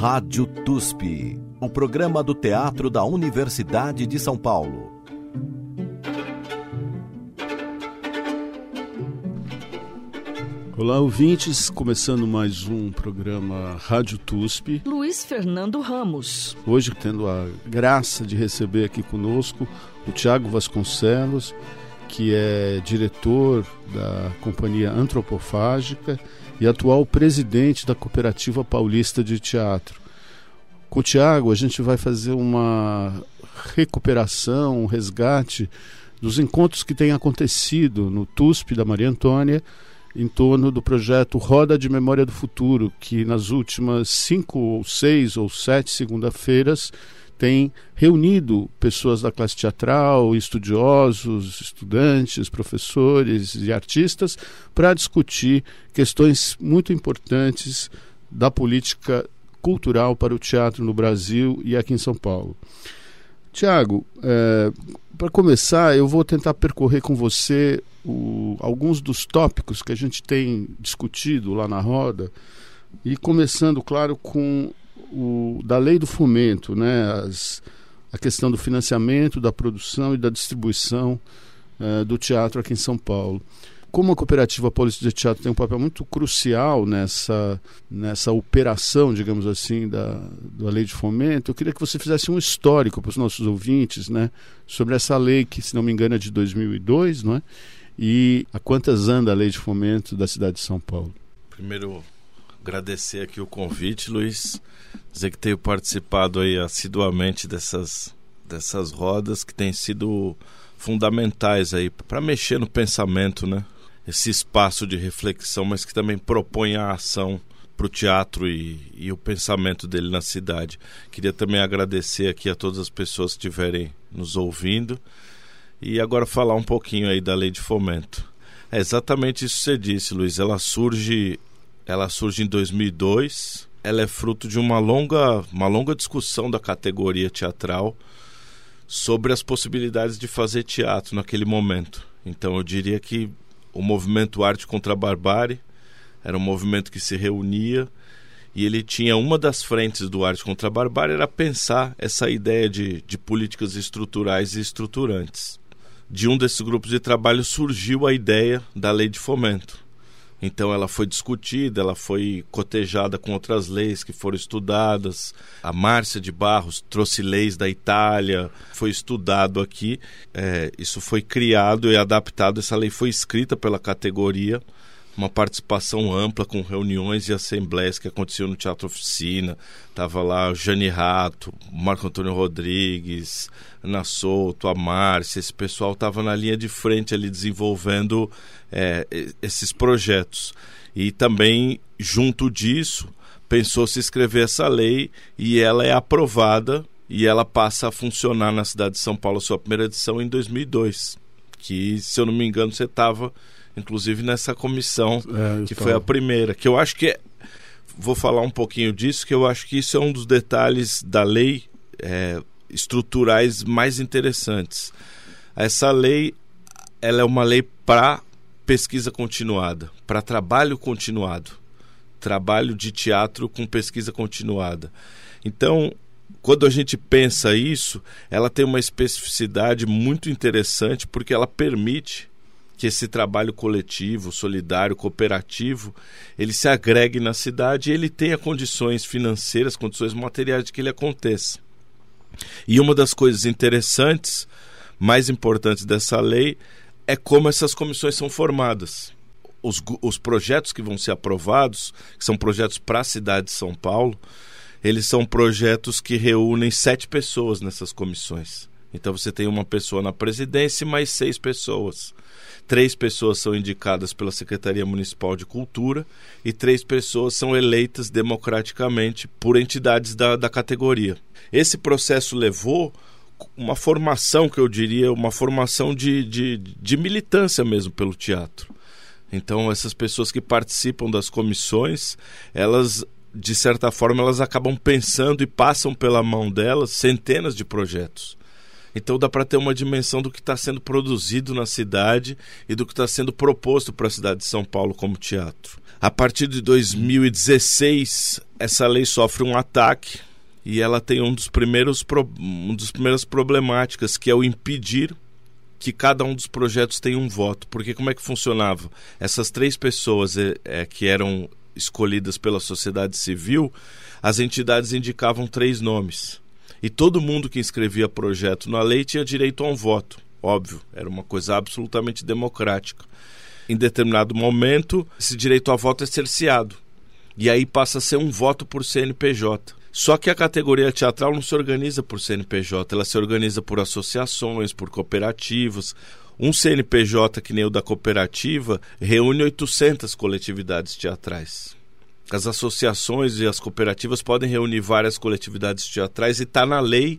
Rádio TUSP, o programa do Teatro da Universidade de São Paulo. Olá, ouvintes, começando mais um programa Rádio TUSP. Luiz Fernando Ramos. Hoje tendo a graça de receber aqui conosco o Tiago Vasconcelos, que é diretor da Companhia Antropofágica e atual presidente da Cooperativa Paulista de Teatro. Com o Tiago, a gente vai fazer uma recuperação, um resgate dos encontros que têm acontecido no TUSP da Maria Antônia em torno do projeto Roda de Memória do Futuro, que nas últimas cinco ou seis ou sete segunda-feiras tem reunido pessoas da classe teatral, estudiosos, estudantes, professores e artistas para discutir questões muito importantes da política cultural para o teatro no Brasil e aqui em São Paulo. Tiago, é, para começar, eu vou tentar percorrer com você o, alguns dos tópicos que a gente tem discutido lá na roda, e começando, claro, com o, da lei do fomento, né, as, a questão do financiamento, da produção e da distribuição uh, do teatro aqui em São Paulo. Como a Cooperativa Paulista de Teatro tem um papel muito crucial nessa, nessa operação, digamos assim, da, da lei de fomento, eu queria que você fizesse um histórico para os nossos ouvintes né, sobre essa lei que, se não me engano, é de 2002, não é? E a quantas anda a lei de fomento da cidade de São Paulo? Primeiro, agradecer aqui o convite, Luiz. Dizer que tenho participado aí assiduamente dessas, dessas rodas que têm sido fundamentais aí para mexer no pensamento, né? Esse espaço de reflexão, mas que também propõe a ação para o teatro e, e, o pensamento dele na cidade. Queria também agradecer aqui a todas as pessoas que estiverem nos ouvindo e agora falar um pouquinho aí da lei de fomento. É exatamente isso que você disse, Luiz. Ela surge ela surge em 2002. Ela é fruto de uma longa, uma longa discussão da categoria teatral sobre as possibilidades de fazer teatro naquele momento. Então eu diria que o movimento Arte contra a Barbárie era um movimento que se reunia e ele tinha uma das frentes do Arte contra a Barbárie era pensar essa ideia de, de políticas estruturais e estruturantes. De um desses grupos de trabalho surgiu a ideia da lei de fomento então ela foi discutida, ela foi cotejada com outras leis que foram estudadas. A Márcia de Barros trouxe leis da Itália, foi estudado aqui. É, isso foi criado e adaptado. Essa lei foi escrita pela categoria uma participação ampla com reuniões e assembleias que aconteciam no Teatro Oficina. Tava lá o Jane Rato, Marco Antônio Rodrigues, Ana Souto, a Márcia. Esse pessoal estava na linha de frente ali desenvolvendo é, esses projetos. E também, junto disso, pensou-se escrever essa lei e ela é aprovada e ela passa a funcionar na cidade de São Paulo, sua primeira edição, em 2002. Que, se eu não me engano, você estava inclusive nessa comissão, é, que foi a primeira, que eu acho que é, vou falar um pouquinho disso, que eu acho que isso é um dos detalhes da lei é, estruturais mais interessantes. Essa lei, ela é uma lei para pesquisa continuada, para trabalho continuado, trabalho de teatro com pesquisa continuada. Então, quando a gente pensa isso, ela tem uma especificidade muito interessante porque ela permite que esse trabalho coletivo, solidário, cooperativo, ele se agregue na cidade e ele tenha condições financeiras, condições materiais de que ele aconteça. E uma das coisas interessantes, mais importantes dessa lei, é como essas comissões são formadas. Os, os projetos que vão ser aprovados, que são projetos para a cidade de São Paulo, eles são projetos que reúnem sete pessoas nessas comissões. Então você tem uma pessoa na presidência e mais seis pessoas. Três pessoas são indicadas pela Secretaria Municipal de Cultura e três pessoas são eleitas democraticamente por entidades da, da categoria. Esse processo levou uma formação, que eu diria, uma formação de, de, de militância mesmo pelo teatro. Então, essas pessoas que participam das comissões, elas de certa forma, elas acabam pensando e passam pela mão delas centenas de projetos. Então dá para ter uma dimensão do que está sendo produzido na cidade e do que está sendo proposto para a cidade de São Paulo como teatro. A partir de 2016, essa lei sofre um ataque e ela tem um dos primeiros um dos primeiras problemáticas que é o impedir que cada um dos projetos tenha um voto. Porque como é que funcionava? Essas três pessoas é, é, que eram escolhidas pela sociedade civil, as entidades indicavam três nomes. E todo mundo que inscrevia projeto na lei tinha direito a um voto. Óbvio, era uma coisa absolutamente democrática. Em determinado momento, esse direito a voto é cerceado. E aí passa a ser um voto por CNPJ. Só que a categoria teatral não se organiza por CNPJ, ela se organiza por associações, por cooperativas. Um CNPJ que nem o da cooperativa reúne 800 coletividades teatrais. As associações e as cooperativas podem reunir várias coletividades teatrais e está na lei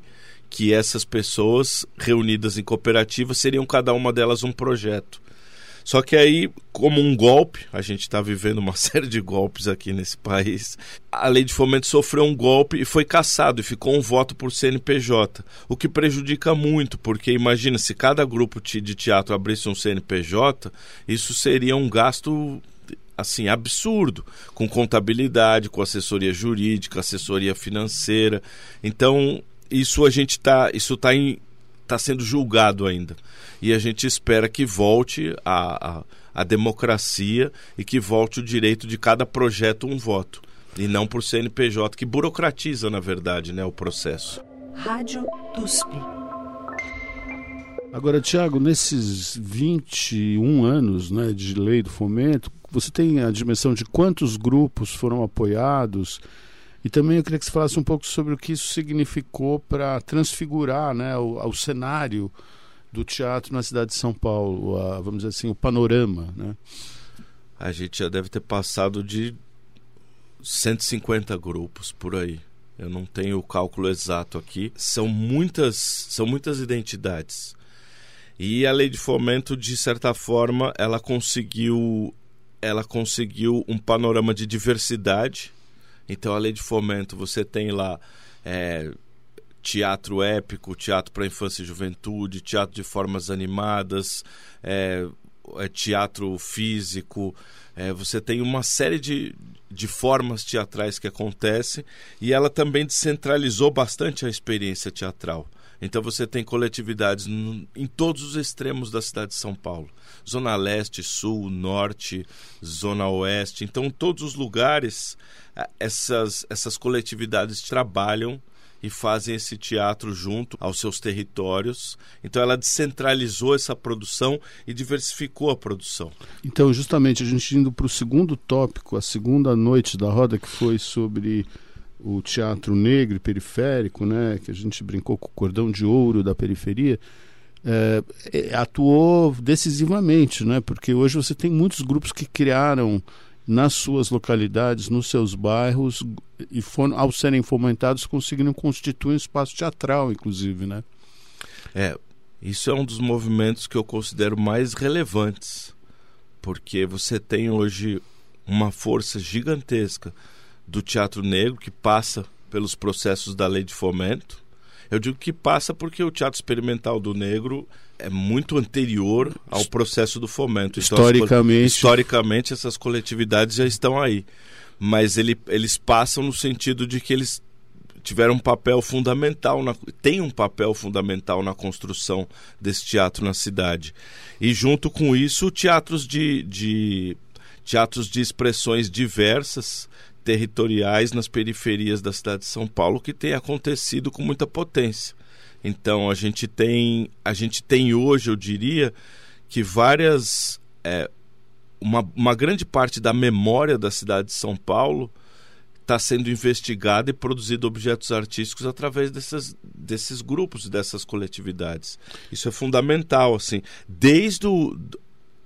que essas pessoas reunidas em cooperativas seriam cada uma delas um projeto. Só que aí, como um golpe, a gente está vivendo uma série de golpes aqui nesse país, a lei de fomento sofreu um golpe e foi cassado e ficou um voto por CNPJ, o que prejudica muito, porque imagina se cada grupo de teatro abrisse um CNPJ, isso seria um gasto assim absurdo, com contabilidade, com assessoria jurídica, assessoria financeira. Então, isso a gente tá, isso tá em está sendo julgado ainda. E a gente espera que volte a, a, a democracia e que volte o direito de cada projeto um voto. E não por CNPJ, que burocratiza, na verdade, né, o processo. Rádio TUSP. Agora, Tiago, nesses 21 anos né, de lei do fomento, você tem a dimensão de quantos grupos foram apoiados? E também eu queria que você falasse um pouco sobre o que isso significou para transfigurar né, o, o, cenário do teatro na cidade de São Paulo, a, vamos dizer assim, o panorama. Né? A gente já deve ter passado de 150 grupos por aí. Eu não tenho o cálculo exato aqui. São muitas, são muitas identidades. E a lei de fomento, de certa forma, ela conseguiu, ela conseguiu um panorama de diversidade então, a lei de fomento, você tem lá é, teatro épico, teatro para infância e juventude, teatro de formas animadas, é, é teatro físico. É, você tem uma série de, de formas teatrais que acontecem e ela também descentralizou bastante a experiência teatral. Então você tem coletividades em todos os extremos da cidade de São Paulo. Zona Leste, Sul, Norte, Zona Oeste. Então, todos os lugares, essas, essas coletividades trabalham e fazem esse teatro junto aos seus territórios. Então ela descentralizou essa produção e diversificou a produção. Então, justamente, a gente indo para o segundo tópico, a segunda noite da roda, que foi sobre o teatro negro e periférico, né, que a gente brincou com o cordão de ouro da periferia, é, é, atuou decisivamente, né, porque hoje você tem muitos grupos que criaram nas suas localidades, nos seus bairros, e foram, ao serem fomentados conseguiram constituir um espaço teatral, inclusive, né? É, isso é um dos movimentos que eu considero mais relevantes, porque você tem hoje uma força gigantesca do teatro negro que passa pelos processos da lei de fomento. Eu digo que passa porque o teatro experimental do negro é muito anterior ao processo do fomento. Então, historicamente, historicamente essas coletividades já estão aí, mas ele, eles passam no sentido de que eles tiveram um papel fundamental, na, tem um papel fundamental na construção desse teatro na cidade. E junto com isso, teatros de, de teatros de expressões diversas territoriais nas periferias da cidade de São Paulo que tem acontecido com muita potência. Então a gente tem a gente tem hoje, eu diria, que várias é, uma, uma grande parte da memória da cidade de São Paulo está sendo investigada e produzido objetos artísticos através desses, desses grupos, dessas coletividades. Isso é fundamental, assim, desde o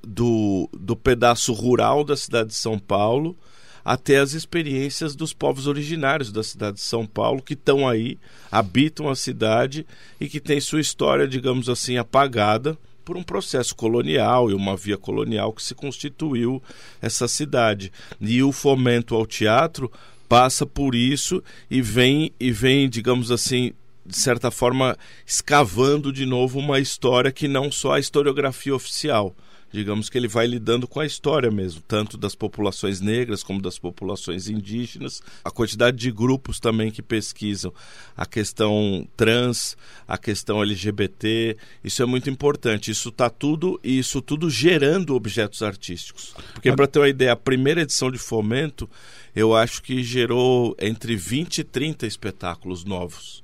do, do pedaço rural da cidade de São Paulo até as experiências dos povos originários da cidade de São Paulo que estão aí, habitam a cidade e que têm sua história, digamos assim, apagada por um processo colonial e uma via colonial que se constituiu essa cidade. E o fomento ao teatro passa por isso e vem e vem, digamos assim, de certa forma escavando de novo uma história que não só a historiografia oficial digamos que ele vai lidando com a história mesmo, tanto das populações negras como das populações indígenas, a quantidade de grupos também que pesquisam a questão trans, a questão LGBT, isso é muito importante. Isso está tudo e isso tudo gerando objetos artísticos. Porque para ter uma ideia, a primeira edição de Fomento, eu acho que gerou entre 20 e 30 espetáculos novos.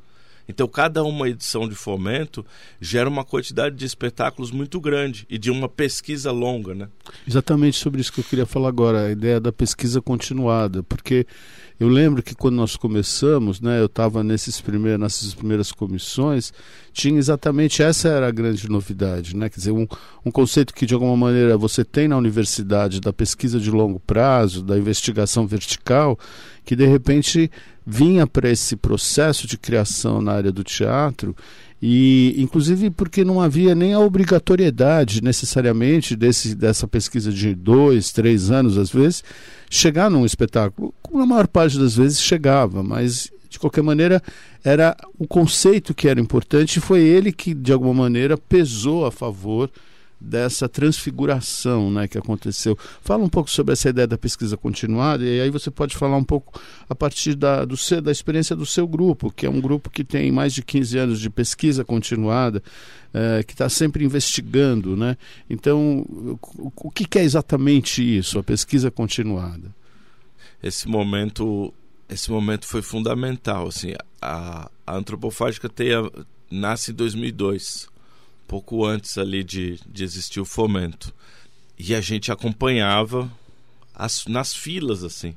Então, cada uma edição de fomento gera uma quantidade de espetáculos muito grande e de uma pesquisa longa, né? Exatamente sobre isso que eu queria falar agora, a ideia da pesquisa continuada, porque eu lembro que quando nós começamos, né, eu estava nesses primeiros, nessas primeiras comissões, tinha exatamente essa era a grande novidade, né? Quer dizer, um, um conceito que de alguma maneira você tem na universidade da pesquisa de longo prazo, da investigação vertical, que de repente vinha para esse processo de criação na área do teatro e inclusive porque não havia nem a obrigatoriedade necessariamente desse, dessa pesquisa de dois, três anos às vezes chegar num espetáculo, como na maior parte das vezes chegava, mas de qualquer maneira era o conceito que era importante e foi ele que de alguma maneira pesou a favor dessa transfiguração né, que aconteceu. Fala um pouco sobre essa ideia da pesquisa continuada, e aí você pode falar um pouco a partir da, do da experiência do seu grupo, que é um grupo que tem mais de 15 anos de pesquisa continuada, é, que está sempre investigando. Né? Então, o, o que, que é exatamente isso, a pesquisa continuada? Esse momento, esse momento foi fundamental. Assim, a, a antropofágica teia, nasce em 2002 pouco antes ali de, de existir o fomento. E a gente acompanhava as, nas filas, assim,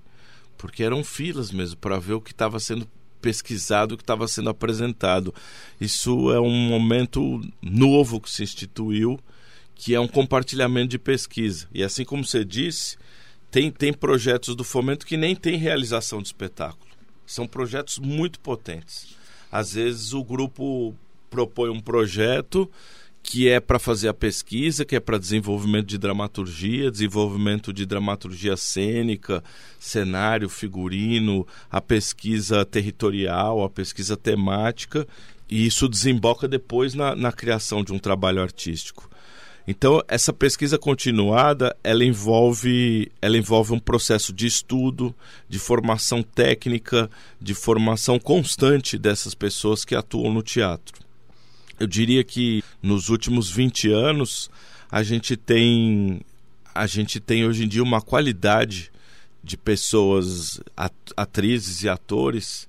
porque eram filas mesmo para ver o que estava sendo pesquisado, o que estava sendo apresentado. Isso é um momento novo que se instituiu, que é um compartilhamento de pesquisa. E assim como você disse, tem, tem projetos do fomento que nem tem realização de espetáculo. São projetos muito potentes. Às vezes o grupo propõe um projeto que é para fazer a pesquisa, que é para desenvolvimento de dramaturgia, desenvolvimento de dramaturgia cênica, cenário, figurino, a pesquisa territorial, a pesquisa temática, e isso desemboca depois na, na criação de um trabalho artístico. Então, essa pesquisa continuada, ela envolve, ela envolve um processo de estudo, de formação técnica, de formação constante dessas pessoas que atuam no teatro. Eu diria que nos últimos 20 anos a gente tem a gente tem hoje em dia uma qualidade de pessoas, atrizes e atores,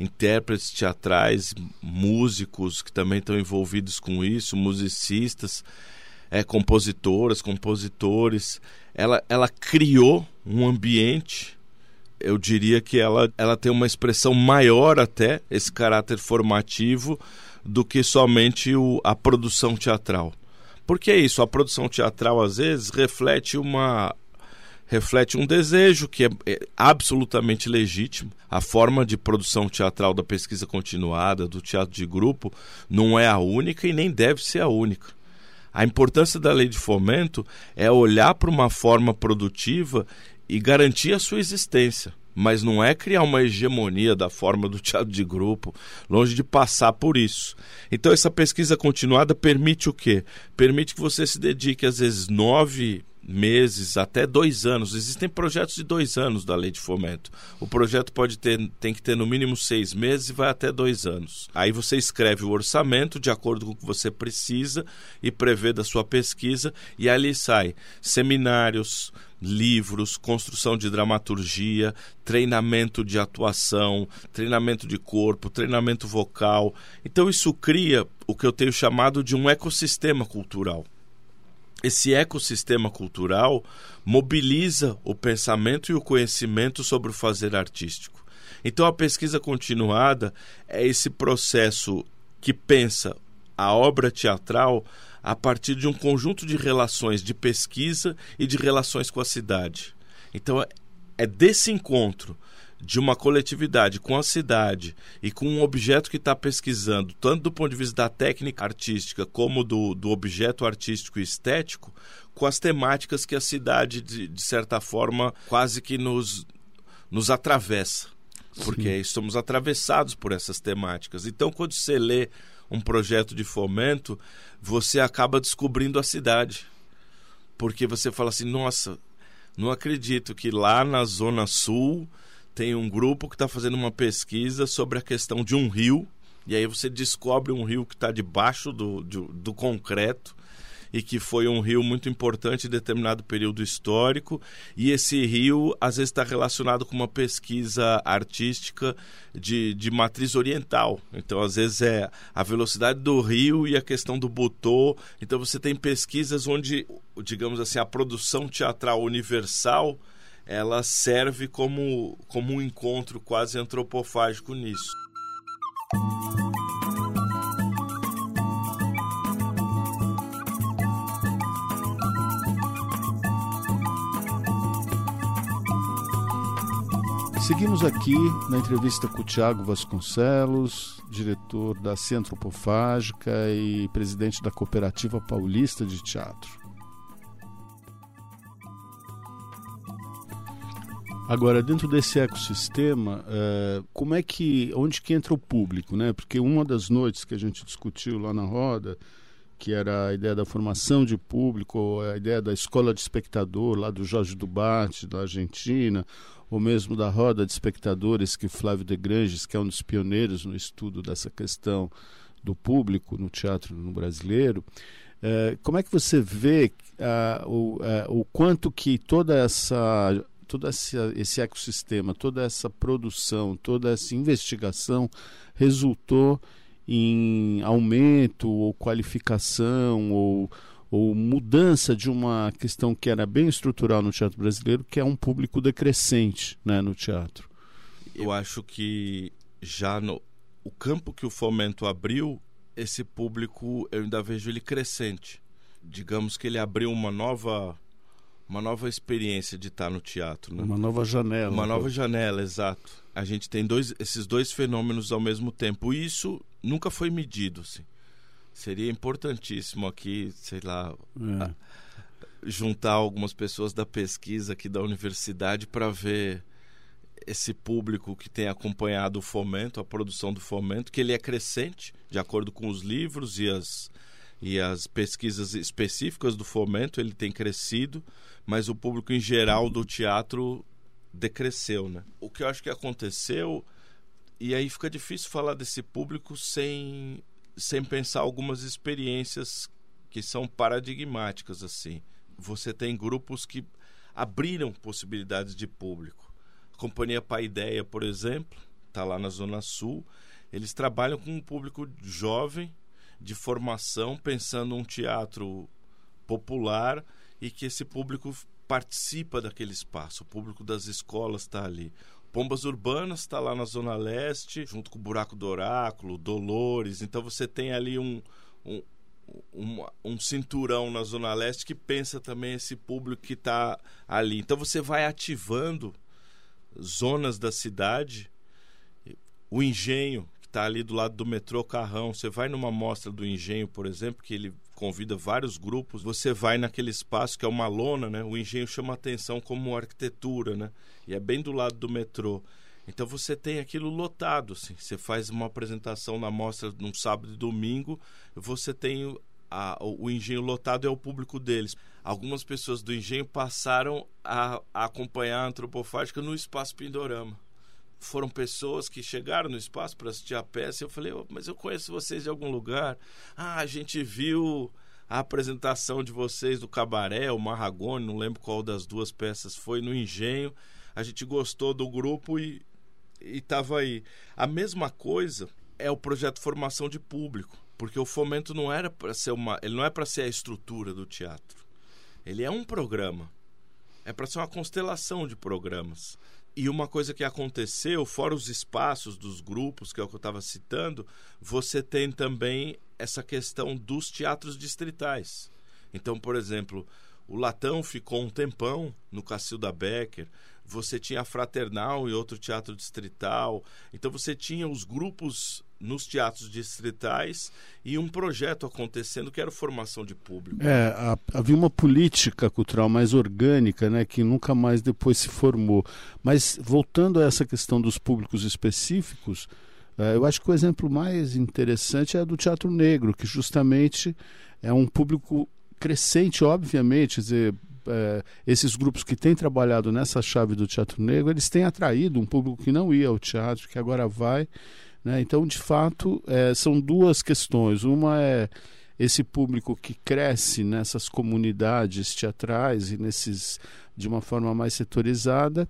intérpretes teatrais, músicos que também estão envolvidos com isso, musicistas, é, compositoras, compositores. Ela, ela criou um ambiente, eu diria que ela, ela tem uma expressão maior até, esse caráter formativo, do que somente o, a produção teatral. Porque é isso, a produção teatral às vezes reflete uma reflete um desejo que é, é absolutamente legítimo. A forma de produção teatral da pesquisa continuada, do teatro de grupo, não é a única e nem deve ser a única. A importância da lei de fomento é olhar para uma forma produtiva e garantir a sua existência mas não é criar uma hegemonia da forma do teatro de grupo, longe de passar por isso. Então essa pesquisa continuada permite o quê? Permite que você se dedique às vezes nove meses até dois anos. Existem projetos de dois anos da lei de fomento. O projeto pode ter tem que ter no mínimo seis meses e vai até dois anos. Aí você escreve o orçamento de acordo com o que você precisa e prevê da sua pesquisa e ali sai seminários, livros, construção de dramaturgia, treinamento de atuação, treinamento de corpo, treinamento vocal. Então isso cria o que eu tenho chamado de um ecossistema cultural. Esse ecossistema cultural mobiliza o pensamento e o conhecimento sobre o fazer artístico. Então a pesquisa continuada é esse processo que pensa a obra teatral a partir de um conjunto de relações de pesquisa e de relações com a cidade. Então, é desse encontro de uma coletividade com a cidade e com um objeto que está pesquisando, tanto do ponto de vista da técnica artística como do, do objeto artístico e estético, com as temáticas que a cidade, de, de certa forma, quase que nos, nos atravessa. Porque Sim. estamos atravessados por essas temáticas. Então, quando você lê um projeto de fomento, você acaba descobrindo a cidade. porque você fala assim, nossa, não acredito que lá na Zona Sul tem um grupo que está fazendo uma pesquisa sobre a questão de um rio, e aí você descobre um rio que está debaixo do, do, do concreto e que foi um rio muito importante em determinado período histórico. E esse rio, às vezes, está relacionado com uma pesquisa artística de, de matriz oriental. Então, às vezes, é a velocidade do rio e a questão do butô. Então, você tem pesquisas onde, digamos assim, a produção teatral universal ela serve como, como um encontro quase antropofágico nisso. Seguimos aqui na entrevista com o Tiago Vasconcelos, diretor da Cientropofágica e presidente da Cooperativa Paulista de Teatro. Agora, dentro desse ecossistema, é, como é que, onde que entra o público, né? Porque uma das noites que a gente discutiu lá na roda, que era a ideia da formação de público, a ideia da escola de espectador lá do Jorge Duarte, da Argentina, ou mesmo da roda de espectadores que Flávio de Granges, que é um dos pioneiros no estudo dessa questão do público no teatro no brasileiro. É, como é que você vê o, uh, o quanto que toda essa todo esse, esse ecossistema, toda essa produção, toda essa investigação resultou em aumento ou qualificação ou ou mudança de uma questão que era bem estrutural no teatro brasileiro, que é um público decrescente né, no teatro. Eu acho que já no o campo que o fomento abriu, esse público eu ainda vejo ele crescente. Digamos que ele abriu uma nova uma nova experiência de estar no teatro, né? Uma nova janela. Uma nova janela, exato. A gente tem dois, esses dois fenômenos ao mesmo tempo. Isso nunca foi medido, assim. Seria importantíssimo aqui, sei lá, é. juntar algumas pessoas da pesquisa aqui da universidade para ver esse público que tem acompanhado o fomento, a produção do fomento, que ele é crescente, de acordo com os livros e as, e as pesquisas específicas do fomento, ele tem crescido, mas o público em geral do teatro decresceu, né? O que eu acho que aconteceu, e aí fica difícil falar desse público sem sem pensar algumas experiências que são paradigmáticas assim. Você tem grupos que abriram possibilidades de público. A Companhia Paideia, por exemplo, está lá na Zona Sul. Eles trabalham com um público jovem, de formação, pensando um teatro popular e que esse público participa daquele espaço. O público das escolas está ali. Pombas Urbanas está lá na Zona Leste, junto com o Buraco do Oráculo, Dolores. Então você tem ali um, um, um, um cinturão na Zona Leste que pensa também esse público que está ali. Então você vai ativando zonas da cidade. O engenho, que está ali do lado do metrô Carrão. Você vai numa mostra do engenho, por exemplo, que ele convida vários grupos. Você vai naquele espaço que é uma lona, né? O engenho chama atenção como arquitetura, né? E é bem do lado do metrô. Então você tem aquilo lotado, assim. Você faz uma apresentação na mostra num sábado e domingo, você tem a, o engenho lotado é o público deles. Algumas pessoas do engenho passaram a, a acompanhar a antropofágica no espaço Pindorama foram pessoas que chegaram no espaço para assistir a peça. Eu falei, oh, mas eu conheço vocês de algum lugar. Ah, a gente viu a apresentação de vocês do Cabaré, o Marragone, não lembro qual das duas peças foi, no Engenho. A gente gostou do grupo e estava aí. A mesma coisa é o projeto Formação de Público, porque o fomento não era para ser uma, ele não é para ser a estrutura do teatro. Ele é um programa. É para ser uma constelação de programas. E uma coisa que aconteceu, fora os espaços dos grupos, que é o que eu estava citando, você tem também essa questão dos teatros distritais. Então, por exemplo, o Latão ficou um tempão no Cacilda Becker, você tinha a Fraternal e outro teatro distrital. Então você tinha os grupos nos teatros distritais e um projeto acontecendo que era formação de público. É, a, havia uma política cultural mais orgânica, né, que nunca mais depois se formou. Mas voltando a essa questão dos públicos específicos, é, eu acho que o exemplo mais interessante é do teatro negro, que justamente é um público crescente, obviamente, dizer, é, esses grupos que têm trabalhado nessa chave do teatro negro, eles têm atraído um público que não ia ao teatro, que agora vai. Né? Então, de fato, é, são duas questões. Uma é esse público que cresce nessas comunidades teatrais e nesses de uma forma mais setorizada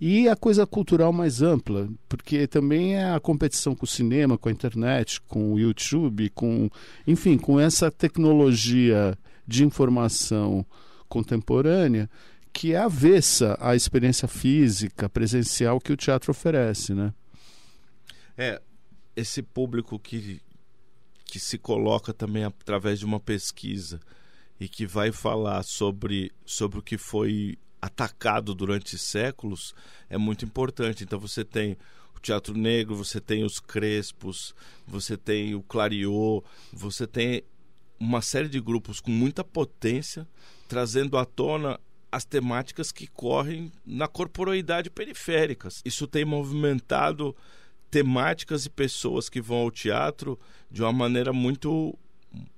e a coisa cultural mais ampla, porque também é a competição com o cinema, com a internet, com o YouTube, com, enfim, com essa tecnologia de informação contemporânea que é avessa à experiência física, presencial que o teatro oferece, né? É, esse público que, que se coloca também através de uma pesquisa e que vai falar sobre, sobre o que foi atacado durante séculos é muito importante. Então você tem o teatro negro, você tem os crespos, você tem o clariô, você tem uma série de grupos com muita potência trazendo à tona as temáticas que correm na corporeidade periféricas. Isso tem movimentado temáticas e pessoas que vão ao teatro de uma maneira muito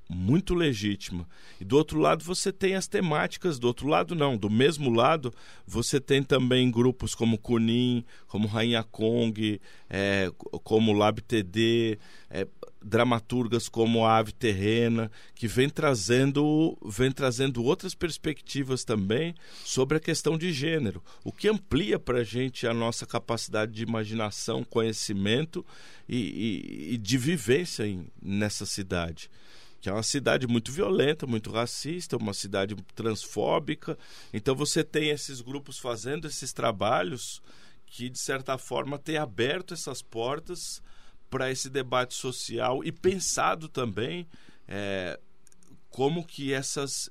muito legítima. E do outro lado você tem as temáticas, do outro lado não, do mesmo lado você tem também grupos como Kunin, como Rainha Kong, é, como Lab TD, é, dramaturgas como Ave Terrena, que vem trazendo, vem trazendo outras perspectivas também sobre a questão de gênero, o que amplia para a gente a nossa capacidade de imaginação, conhecimento e, e, e de vivência em, nessa cidade que é uma cidade muito violenta, muito racista, uma cidade transfóbica. Então você tem esses grupos fazendo esses trabalhos que de certa forma têm aberto essas portas para esse debate social e pensado também é, como que essas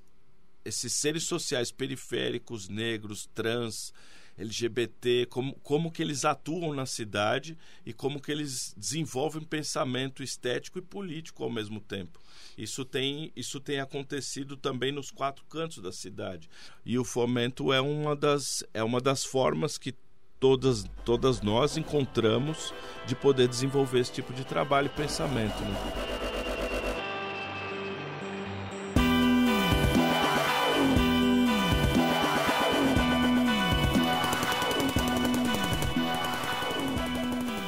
esses seres sociais periféricos, negros, trans, LGBT, como, como que eles atuam na cidade e como que eles desenvolvem pensamento estético e político ao mesmo tempo. Isso tem, isso tem acontecido também nos quatro cantos da cidade. E o fomento é uma das, é uma das formas que todas, todas nós encontramos de poder desenvolver esse tipo de trabalho e pensamento. Né?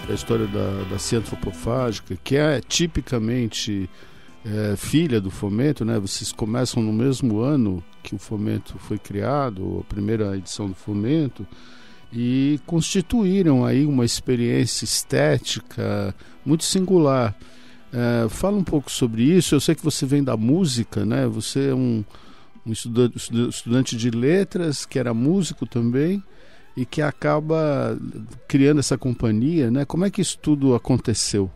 A história da, da cia antropofágica, que é tipicamente é, filha do fomento, né? Vocês começam no mesmo ano que o fomento foi criado, a primeira edição do fomento, e constituíram aí uma experiência estética muito singular. É, fala um pouco sobre isso. Eu sei que você vem da música, né? Você é um, um estudante, estudante de letras, que era músico também e que acaba criando essa companhia, né? Como é que isso tudo aconteceu?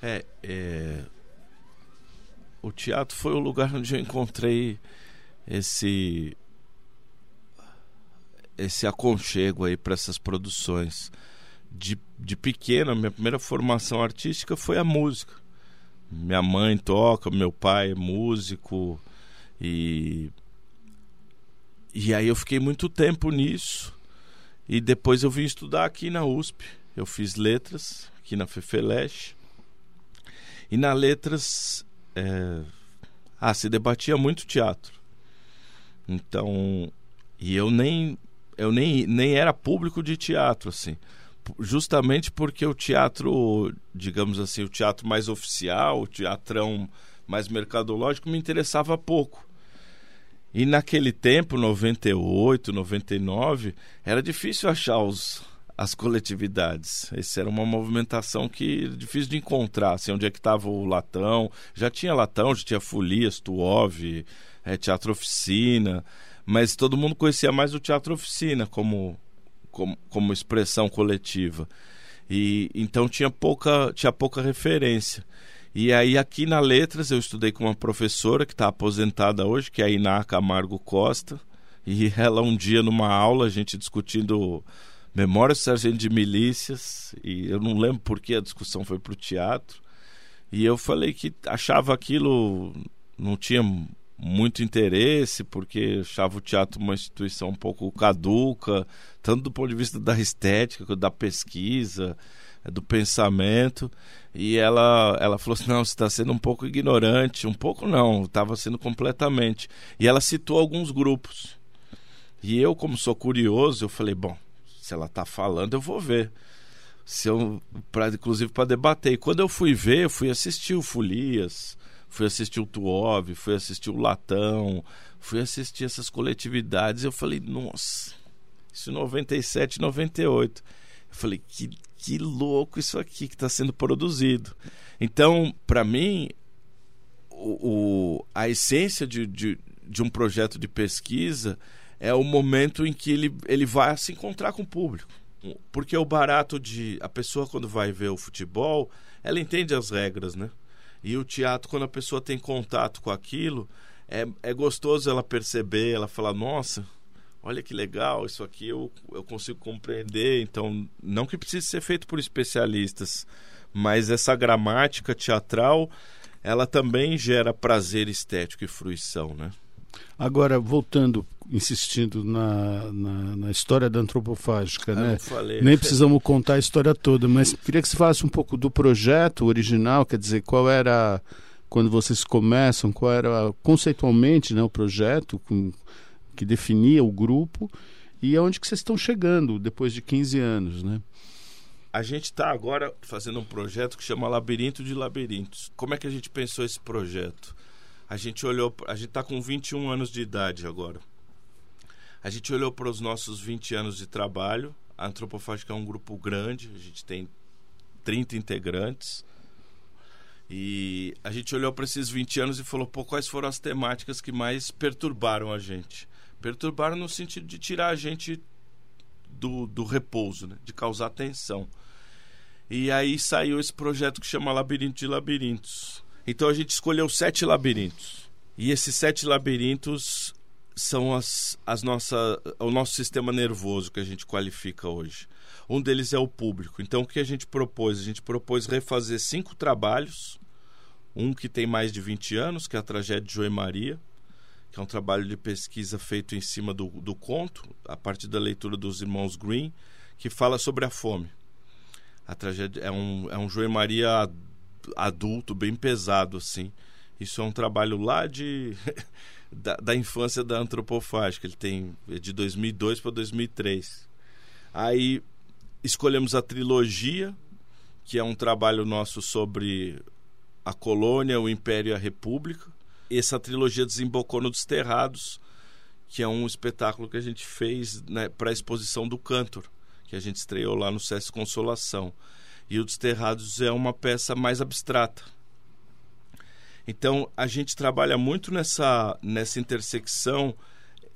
É, é, o teatro foi o lugar onde eu encontrei esse esse aconchego aí para essas produções. De, de pequena, minha primeira formação artística foi a música. Minha mãe toca, meu pai é músico e e aí eu fiquei muito tempo nisso. E depois eu vim estudar aqui na USP. Eu fiz letras aqui na Fefeleche. E na letras é... ah, se debatia muito teatro. Então, e eu nem eu nem, nem era público de teatro assim. Justamente porque o teatro, digamos assim, o teatro mais oficial, o teatrão mais mercadológico me interessava pouco. E naquele tempo, 98, 99, era difícil achar os, as coletividades. Essa era uma movimentação que difícil de encontrar, assim, onde é que estava o Latão. Já tinha Latão, já tinha Folias, Tuov, é, Teatro Oficina, mas todo mundo conhecia mais o Teatro Oficina como, como, como expressão coletiva. E então tinha pouca, tinha pouca referência. E aí aqui na Letras eu estudei com uma professora que está aposentada hoje, que é a Iná Camargo Costa. E ela um dia numa aula, a gente discutindo Memórias do Sargento de Milícias, e eu não lembro por que a discussão foi para o teatro. E eu falei que achava aquilo não tinha muito interesse, porque achava o teatro uma instituição um pouco caduca, tanto do ponto de vista da estética, da pesquisa do pensamento. E ela, ela falou assim: não, você está sendo um pouco ignorante. Um pouco não, estava sendo completamente. E ela citou alguns grupos. E eu, como sou curioso, eu falei: bom, se ela está falando, eu vou ver. Se eu, pra, inclusive para debater. E quando eu fui ver, eu fui assistir o Folias, fui assistir o Tuov, fui assistir o Latão, fui assistir essas coletividades. Eu falei: nossa, isso em 97, 98. Eu falei: que que louco isso aqui que está sendo produzido. Então, para mim, o, o, a essência de, de, de, um projeto de pesquisa é o momento em que ele, ele vai se encontrar com o público. Porque o barato de. A pessoa, quando vai ver o futebol, ela entende as regras, né? E o teatro, quando a pessoa tem contato com aquilo, é, é gostoso ela perceber, ela falar: nossa, olha que legal, isso aqui eu, eu consigo compreender. Então, não que precise ser feito por especialistas, mas essa gramática teatral, ela também gera prazer estético e fruição, né? Agora, voltando, insistindo na, na, na história da antropofágica, ah, né? Nem precisamos contar a história toda, mas queria que você falasse um pouco do projeto original, quer dizer, qual era, quando vocês começam, qual era conceitualmente né, o projeto, com, que definia o grupo e aonde que vocês estão chegando depois de 15 anos, né? A gente está agora fazendo um projeto que chama Labirinto de Labirintos. Como é que a gente pensou esse projeto? A gente olhou, a gente está com 21 anos de idade agora. A gente olhou para os nossos 20 anos de trabalho. A Antropofágica é um grupo grande, a gente tem 30 integrantes. E a gente olhou para esses 20 anos e falou: pô, quais foram as temáticas que mais perturbaram a gente? Perturbaram no sentido de tirar a gente do, do repouso, né? de causar tensão. E aí saiu esse projeto que chama Labirinto de Labirintos. Então a gente escolheu sete labirintos. E esses sete labirintos são as, as nossa, o nosso sistema nervoso que a gente qualifica hoje. Um deles é o público. Então o que a gente propôs? A gente propôs refazer cinco trabalhos. Um que tem mais de 20 anos, que é a tragédia de Joe Maria que é um trabalho de pesquisa feito em cima do, do conto, a partir da leitura dos irmãos Green, que fala sobre a fome. A tragédia é um, é um João Maria adulto, bem pesado, assim. Isso é um trabalho lá de da, da infância da antropofágica. Ele tem é de 2002 para 2003. Aí escolhemos a trilogia, que é um trabalho nosso sobre a colônia, o império e a república essa trilogia desembocou no Desterrados, que é um espetáculo que a gente fez né, para a exposição do Cantor, que a gente estreou lá no SESC Consolação. E o Desterrados é uma peça mais abstrata. Então, a gente trabalha muito nessa, nessa intersecção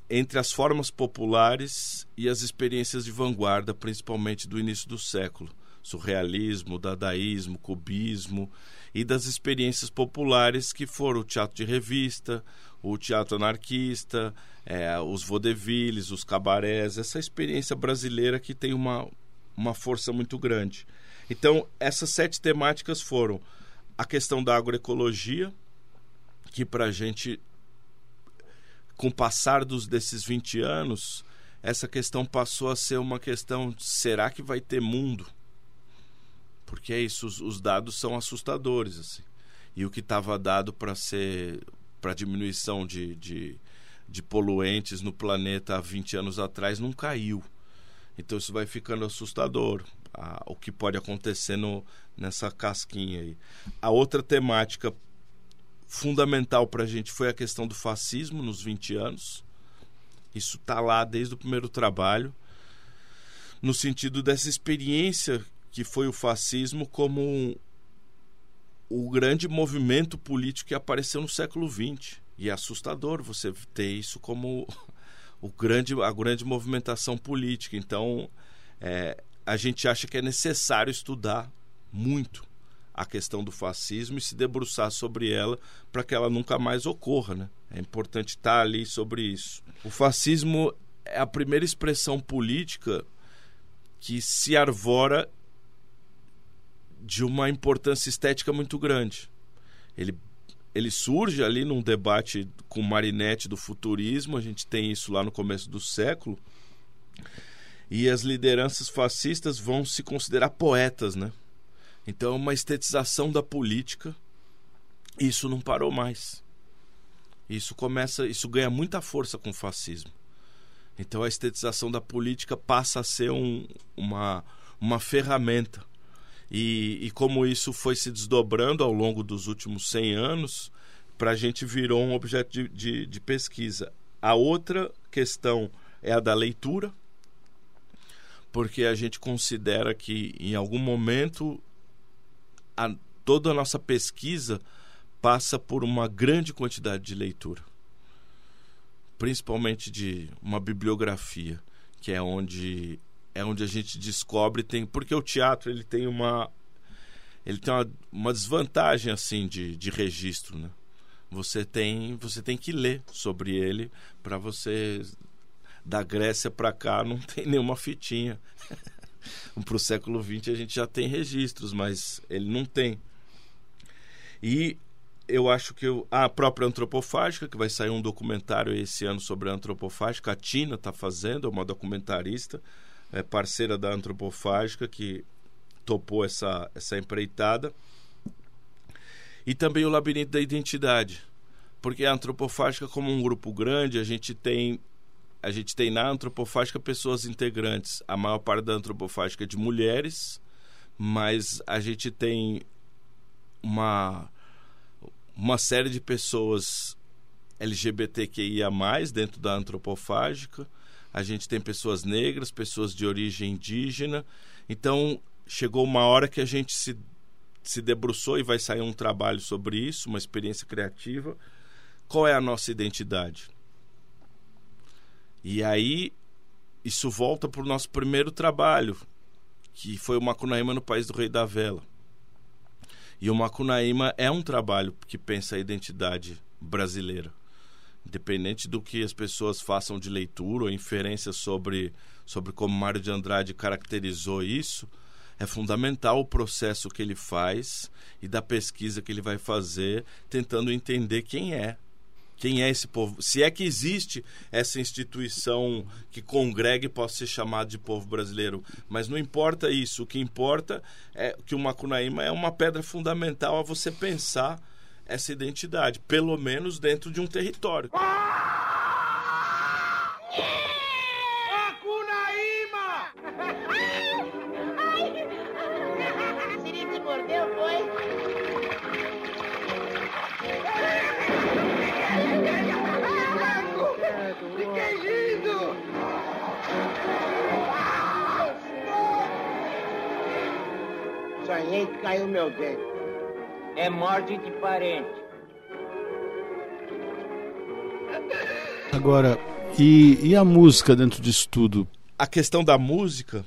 entre as formas populares e as experiências de vanguarda, principalmente do início do século. Surrealismo, dadaísmo, cubismo e das experiências populares que foram o teatro de revista, o teatro anarquista, é, os vaudevilles, os cabarés, essa experiência brasileira que tem uma, uma força muito grande. Então, essas sete temáticas foram a questão da agroecologia, que para a gente, com o passar dos, desses 20 anos, essa questão passou a ser uma questão: será que vai ter mundo? Porque é isso, os, os dados são assustadores assim. E o que estava dado para ser para diminuição de, de, de poluentes no planeta há 20 anos atrás não caiu. Então isso vai ficando assustador. Ah, o que pode acontecer no, nessa casquinha aí. A outra temática fundamental para a gente foi a questão do fascismo nos 20 anos. Isso está lá desde o primeiro trabalho, no sentido dessa experiência que foi o fascismo como um, o grande movimento político que apareceu no século XX. E é assustador você ter isso como o grande, a grande movimentação política. Então, é, a gente acha que é necessário estudar muito a questão do fascismo e se debruçar sobre ela para que ela nunca mais ocorra. Né? É importante estar ali sobre isso. O fascismo é a primeira expressão política que se arvora de uma importância estética muito grande. Ele, ele surge ali num debate com Marinette do futurismo, a gente tem isso lá no começo do século, e as lideranças fascistas vão se considerar poetas, né? Então, uma estetização da política, isso não parou mais. Isso começa, isso ganha muita força com o fascismo. Então, a estetização da política passa a ser um, uma, uma ferramenta. E, e como isso foi se desdobrando ao longo dos últimos 100 anos, para a gente virou um objeto de, de, de pesquisa. A outra questão é a da leitura, porque a gente considera que em algum momento a, toda a nossa pesquisa passa por uma grande quantidade de leitura, principalmente de uma bibliografia, que é onde é onde a gente descobre tem porque o teatro ele tem uma ele tem uma, uma desvantagem assim de, de registro, né? Você tem você tem que ler sobre ele para você da Grécia para cá não tem nenhuma fitinha. para o século XX a gente já tem registros, mas ele não tem. E eu acho que eu, a própria antropofágica, que vai sair um documentário esse ano sobre a antropofágica, a Tina está fazendo, é uma documentarista, é parceira da antropofágica, que topou essa, essa empreitada. E também o Labirinto da Identidade, porque a antropofágica, como um grupo grande, a gente tem a gente tem na antropofágica pessoas integrantes. A maior parte da antropofágica é de mulheres, mas a gente tem uma uma série de pessoas LGBTQIA+, dentro da antropofágica. A gente tem pessoas negras, pessoas de origem indígena. Então, chegou uma hora que a gente se, se debruçou e vai sair um trabalho sobre isso, uma experiência criativa. Qual é a nossa identidade? E aí, isso volta para o nosso primeiro trabalho, que foi o Macunaíma no País do Rei da Vela. E o Macunaíma é um trabalho que pensa a identidade brasileira. Independente do que as pessoas façam de leitura ou inferência sobre, sobre como Mário de Andrade caracterizou isso, é fundamental o processo que ele faz e da pesquisa que ele vai fazer, tentando entender quem é quem é esse povo? Se é que existe essa instituição que congregue e possa ser chamada de povo brasileiro. Mas não importa isso. O que importa é que o Macunaíma é uma pedra fundamental a você pensar essa identidade, pelo menos dentro de um território. sonhei que caiu meu dente. É morte de parente. Agora, e, e a música dentro disso tudo? A questão da música,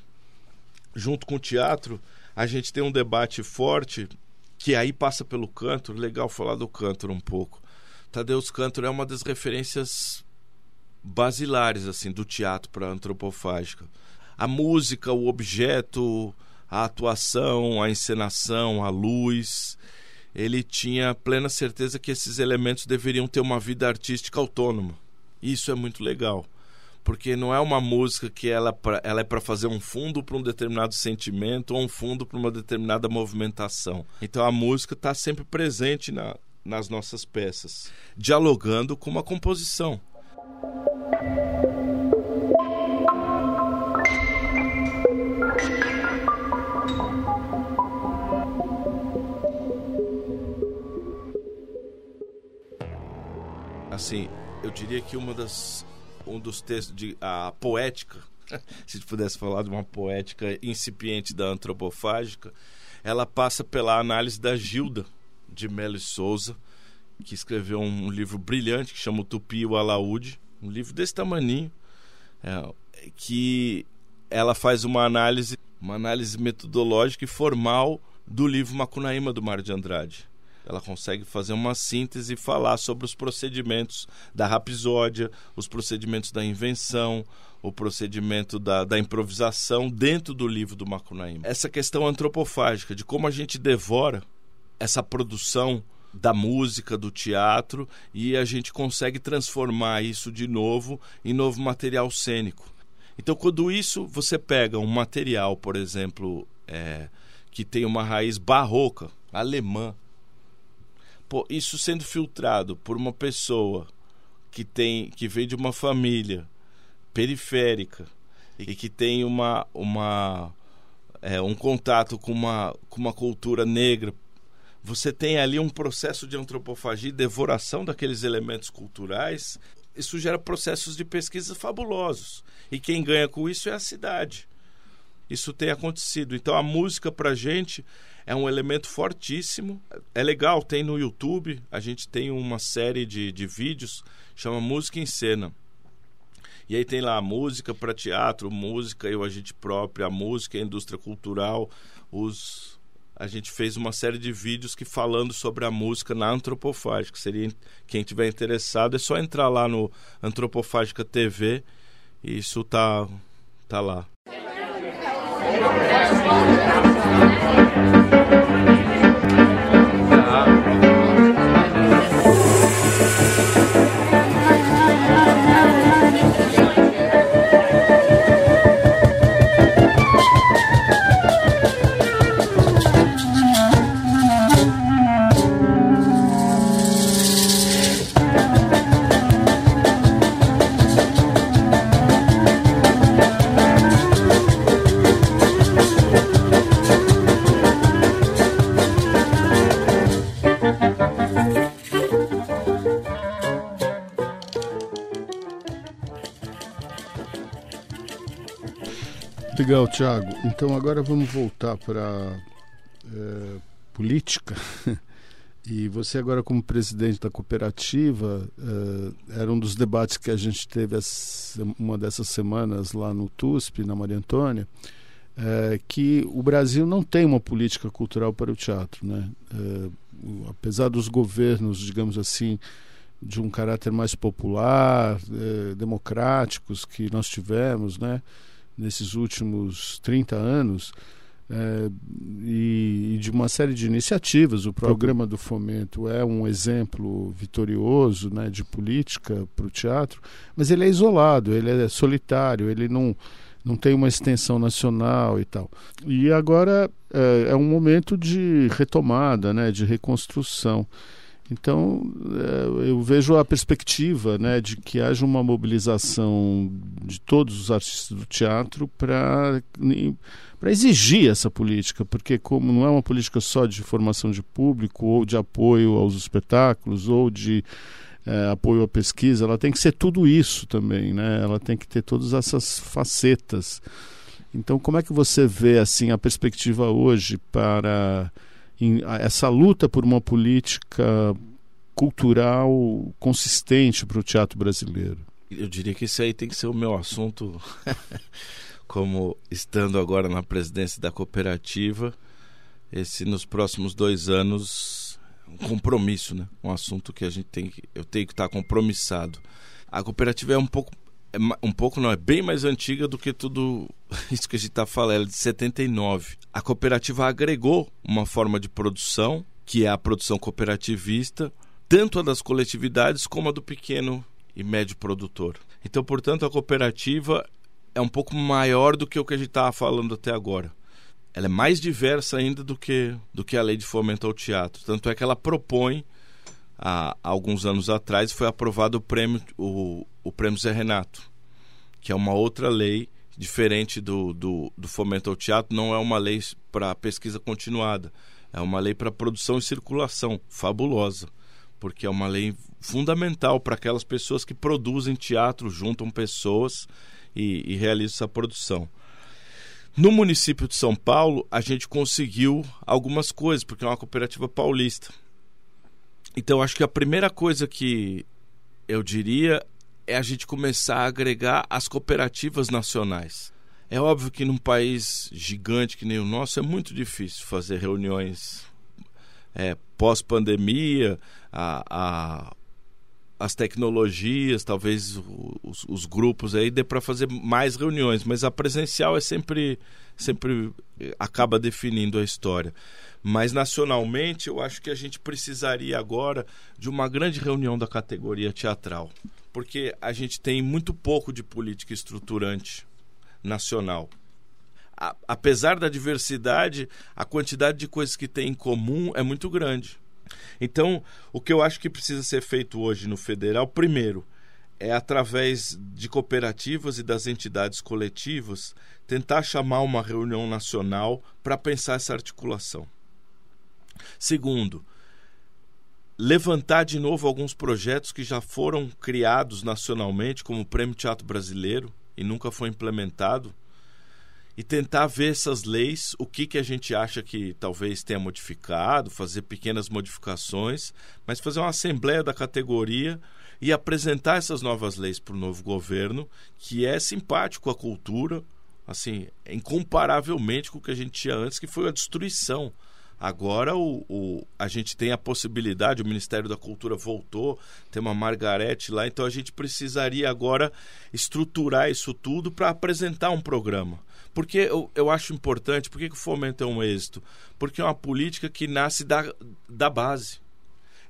junto com o teatro, a gente tem um debate forte que aí passa pelo canto. Legal falar do canto um pouco. Tadeus Cantor é uma das referências basilares assim do teatro para antropofágica. A música, o objeto, a atuação, a encenação, a luz. Ele tinha plena certeza que esses elementos deveriam ter uma vida artística autônoma. Isso é muito legal, porque não é uma música que ela, ela é para fazer um fundo para um determinado sentimento ou um fundo para uma determinada movimentação. Então a música está sempre presente na, nas nossas peças, dialogando com uma composição. Assim, eu diria que uma das um dos textos de a poética, se pudesse falar de uma poética incipiente da antropofágica, ela passa pela análise da Gilda de Melo Souza, que escreveu um, livro brilhante que chama o Tupi e o Alaúde, um livro desse tamaninho, é, que ela faz uma análise, uma análise metodológica e formal do livro Macunaíma do Mário de Andrade ela consegue fazer uma síntese e falar sobre os procedimentos da rapsódia, os procedimentos da invenção, o procedimento da, da improvisação dentro do livro do Macunaíma. Essa questão antropofágica de como a gente devora essa produção da música, do teatro e a gente consegue transformar isso de novo em novo material cênico. Então, quando isso você pega um material, por exemplo, é, que tem uma raiz barroca, alemã. Pô, isso sendo filtrado por uma pessoa que tem que veio de uma família periférica e que tem uma, uma é, um contato com uma, com uma cultura negra, você tem ali um processo de antropofagia e devoração daqueles elementos culturais. Isso gera processos de pesquisa fabulosos. E quem ganha com isso é a cidade. Isso tem acontecido. Então a música para gente é um elemento fortíssimo. É legal, tem no YouTube, a gente tem uma série de, de vídeos, chama Música em Cena. E aí tem lá a música para teatro, música e o agente próprio, a música, a indústria cultural, os a gente fez uma série de vídeos que falando sobre a música na Antropofágica. Seria quem tiver interessado é só entrar lá no Antropofágica TV e isso tá tá lá. Legal, Tiago. Então agora vamos voltar para é, política. E você agora como presidente da cooperativa, é, era um dos debates que a gente teve uma dessas semanas lá no TUSP, na Maria Antônia, é, que o Brasil não tem uma política cultural para o teatro. Né? É, apesar dos governos, digamos assim, de um caráter mais popular, é, democráticos que nós tivemos, né? Nesses últimos 30 anos é, e, e, de uma série de iniciativas. O programa do Fomento é um exemplo vitorioso né, de política para o teatro, mas ele é isolado, ele é solitário, ele não, não tem uma extensão nacional e tal. E agora é, é um momento de retomada, né, de reconstrução. Então, é, eu vejo a perspectiva né, de que haja uma mobilização de todos os artistas do teatro para exigir essa política, porque como não é uma política só de formação de público ou de apoio aos espetáculos ou de é, apoio à pesquisa, ela tem que ser tudo isso também, né? ela tem que ter todas essas facetas. Então, como é que você vê assim a perspectiva hoje para essa luta por uma política cultural consistente para o teatro brasileiro? Eu diria que esse aí tem que ser o meu assunto, como estando agora na presidência da cooperativa, esse nos próximos dois anos um compromisso, né? Um assunto que a gente tem que, eu tenho que estar compromissado. A cooperativa é um pouco é um pouco não, é bem mais antiga do que tudo isso que a gente está falando, ela é de 79. A cooperativa agregou uma forma de produção, que é a produção cooperativista, tanto a das coletividades como a do pequeno e médio produtor. Então, portanto, a cooperativa é um pouco maior do que o que a gente estava falando até agora. Ela é mais diversa ainda do que, do que a lei de fomento ao teatro. Tanto é que ela propõe, há, alguns anos atrás, foi aprovado o prêmio, o, o prêmio Zé Renato, que é uma outra lei diferente do, do, do fomento ao teatro, não é uma lei para pesquisa continuada, é uma lei para produção e circulação, fabulosa, porque é uma lei fundamental para aquelas pessoas que produzem teatro, juntam pessoas e, e realizam essa produção. No município de São Paulo, a gente conseguiu algumas coisas, porque é uma cooperativa paulista. Então, acho que a primeira coisa que eu diria é a gente começar a agregar as cooperativas nacionais. É óbvio que num país gigante que nem o nosso é muito difícil fazer reuniões é, pós-pandemia, a, a, as tecnologias, talvez os, os grupos aí dê para fazer mais reuniões, mas a presencial é sempre, sempre acaba definindo a história. Mas nacionalmente, eu acho que a gente precisaria agora de uma grande reunião da categoria teatral porque a gente tem muito pouco de política estruturante nacional. A, apesar da diversidade, a quantidade de coisas que tem em comum é muito grande. Então, o que eu acho que precisa ser feito hoje no federal, primeiro, é através de cooperativas e das entidades coletivas tentar chamar uma reunião nacional para pensar essa articulação. Segundo, levantar de novo alguns projetos que já foram criados nacionalmente, como o Prêmio Teatro Brasileiro, e nunca foi implementado, e tentar ver essas leis, o que, que a gente acha que talvez tenha modificado, fazer pequenas modificações, mas fazer uma assembleia da categoria e apresentar essas novas leis para o novo governo, que é simpático à cultura, assim, incomparavelmente com o que a gente tinha antes, que foi a destruição Agora o, o, a gente tem a possibilidade, o Ministério da Cultura voltou, tem uma Margarete lá, então a gente precisaria agora estruturar isso tudo para apresentar um programa. Porque eu, eu acho importante, por que, que o fomento é um êxito? Porque é uma política que nasce da, da base.